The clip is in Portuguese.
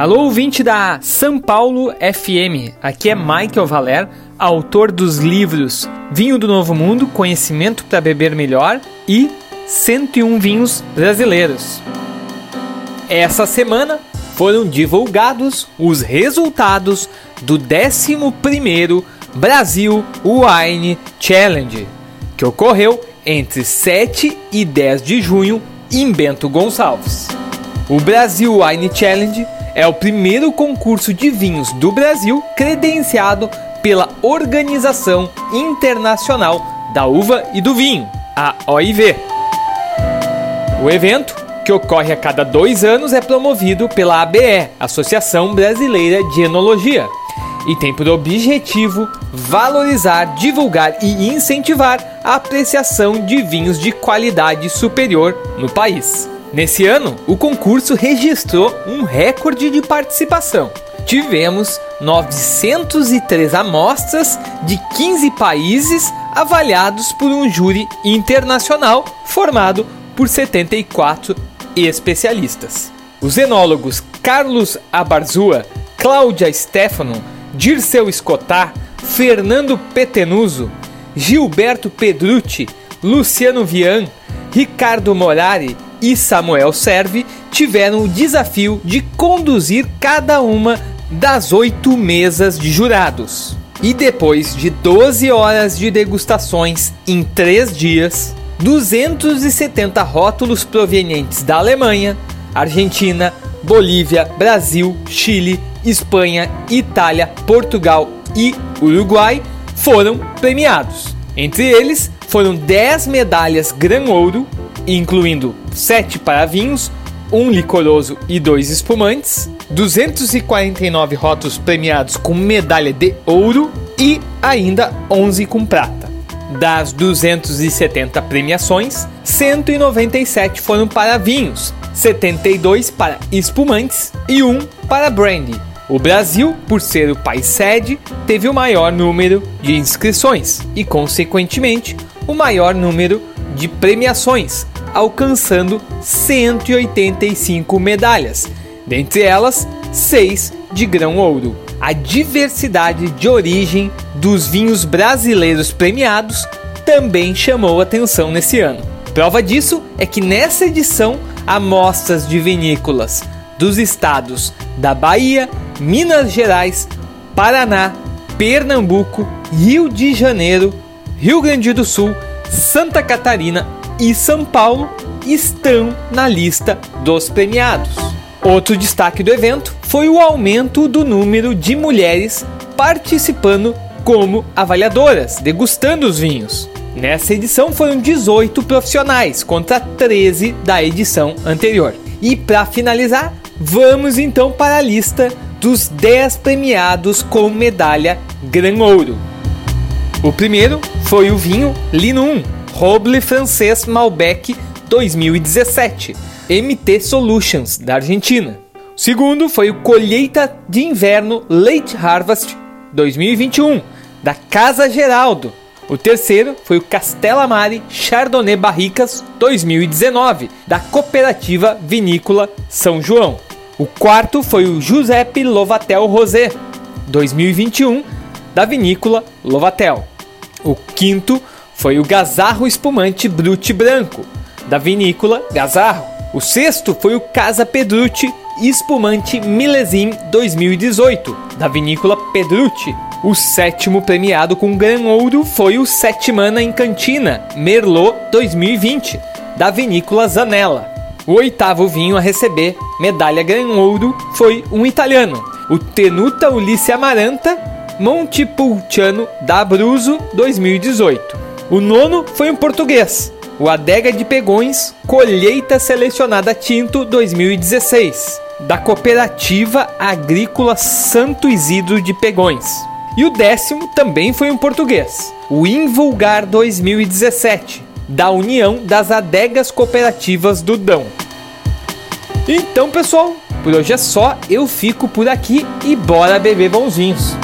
Alô, ouvinte da São Paulo FM. Aqui é Michael Valer, autor dos livros Vinho do Novo Mundo, Conhecimento para Beber Melhor e 101 Vinhos Brasileiros. Essa semana foram divulgados os resultados do 11º Brasil Wine Challenge, que ocorreu entre 7 e 10 de junho em Bento Gonçalves. O Brasil Wine Challenge é o primeiro concurso de vinhos do Brasil credenciado pela Organização Internacional da Uva e do Vinho, a OIV. O evento, que ocorre a cada dois anos, é promovido pela ABE, Associação Brasileira de Enologia, e tem por objetivo valorizar, divulgar e incentivar a apreciação de vinhos de qualidade superior no país. Nesse ano, o concurso registrou um recorde de participação. Tivemos 903 amostras de 15 países avaliados por um júri internacional formado por 74 especialistas. Os enólogos Carlos Abarzua, Cláudia Stefano, Dirceu Escotar, Fernando Petenuso, Gilberto Pedrucci, Luciano Vian, Ricardo Morari e Samuel Serve tiveram o desafio de conduzir cada uma das oito mesas de jurados. E depois de 12 horas de degustações em três dias, 270 rótulos provenientes da Alemanha, Argentina, Bolívia, Brasil, Chile, Espanha, Itália, Portugal e Uruguai foram premiados. Entre eles foram 10 medalhas Gran Ouro, incluindo 7 para vinhos, um licoroso e dois espumantes, 249 rótulos premiados com medalha de ouro e ainda 11 com prata. Das 270 premiações, 197 foram para vinhos, 72 para espumantes e 1 para brandy. O Brasil, por ser o país sede, teve o maior número de inscrições e, consequentemente, o maior número de premiações, alcançando 185 medalhas, dentre elas 6 de grão ouro. A diversidade de origem dos vinhos brasileiros premiados também chamou atenção nesse ano. Prova disso é que nessa edição amostras de vinícolas dos estados da Bahia, Minas Gerais, Paraná, Pernambuco, Rio de Janeiro, Rio Grande do Sul, Santa Catarina e São Paulo estão na lista dos premiados. Outro destaque do evento foi o aumento do número de mulheres participando como avaliadoras, degustando os vinhos. Nessa edição foram 18 profissionais contra 13 da edição anterior. E para finalizar, vamos então para a lista dos 10 premiados com medalha Gran Ouro. O primeiro foi o vinho Lino 1, Roble Francês Malbec 2017, MT Solutions, da Argentina. O segundo foi o Colheita de Inverno Late Harvest 2021, da Casa Geraldo. O terceiro foi o Castela Mare Chardonnay Barricas 2019, da Cooperativa Vinícola São João. O quarto foi o Giuseppe Lovatel Rosé 2021, da Vinícola Lovatel. O quinto foi o Gazarro Espumante Brute Branco, da vinícola Gazarro. O sexto foi o Casa Pedrucci Espumante Milesim 2018, da vinícola Pedrucci. O sétimo premiado com Gran Ouro foi o Setmana em Cantina Merlot 2020, da vinícola Zanella. O oitavo vinho a receber medalha Gran Ouro foi um italiano, o Tenuta Ulisse Amaranta Montepulciano da Abruzzo 2018. O nono foi um português, o Adega de Pegões Colheita Selecionada Tinto 2016, da Cooperativa Agrícola Santo Isidro de Pegões. E o décimo também foi um português, o Invulgar 2017, da União das Adegas Cooperativas do Dão. Então, pessoal, por hoje é só, eu fico por aqui e bora beber bonzinhos.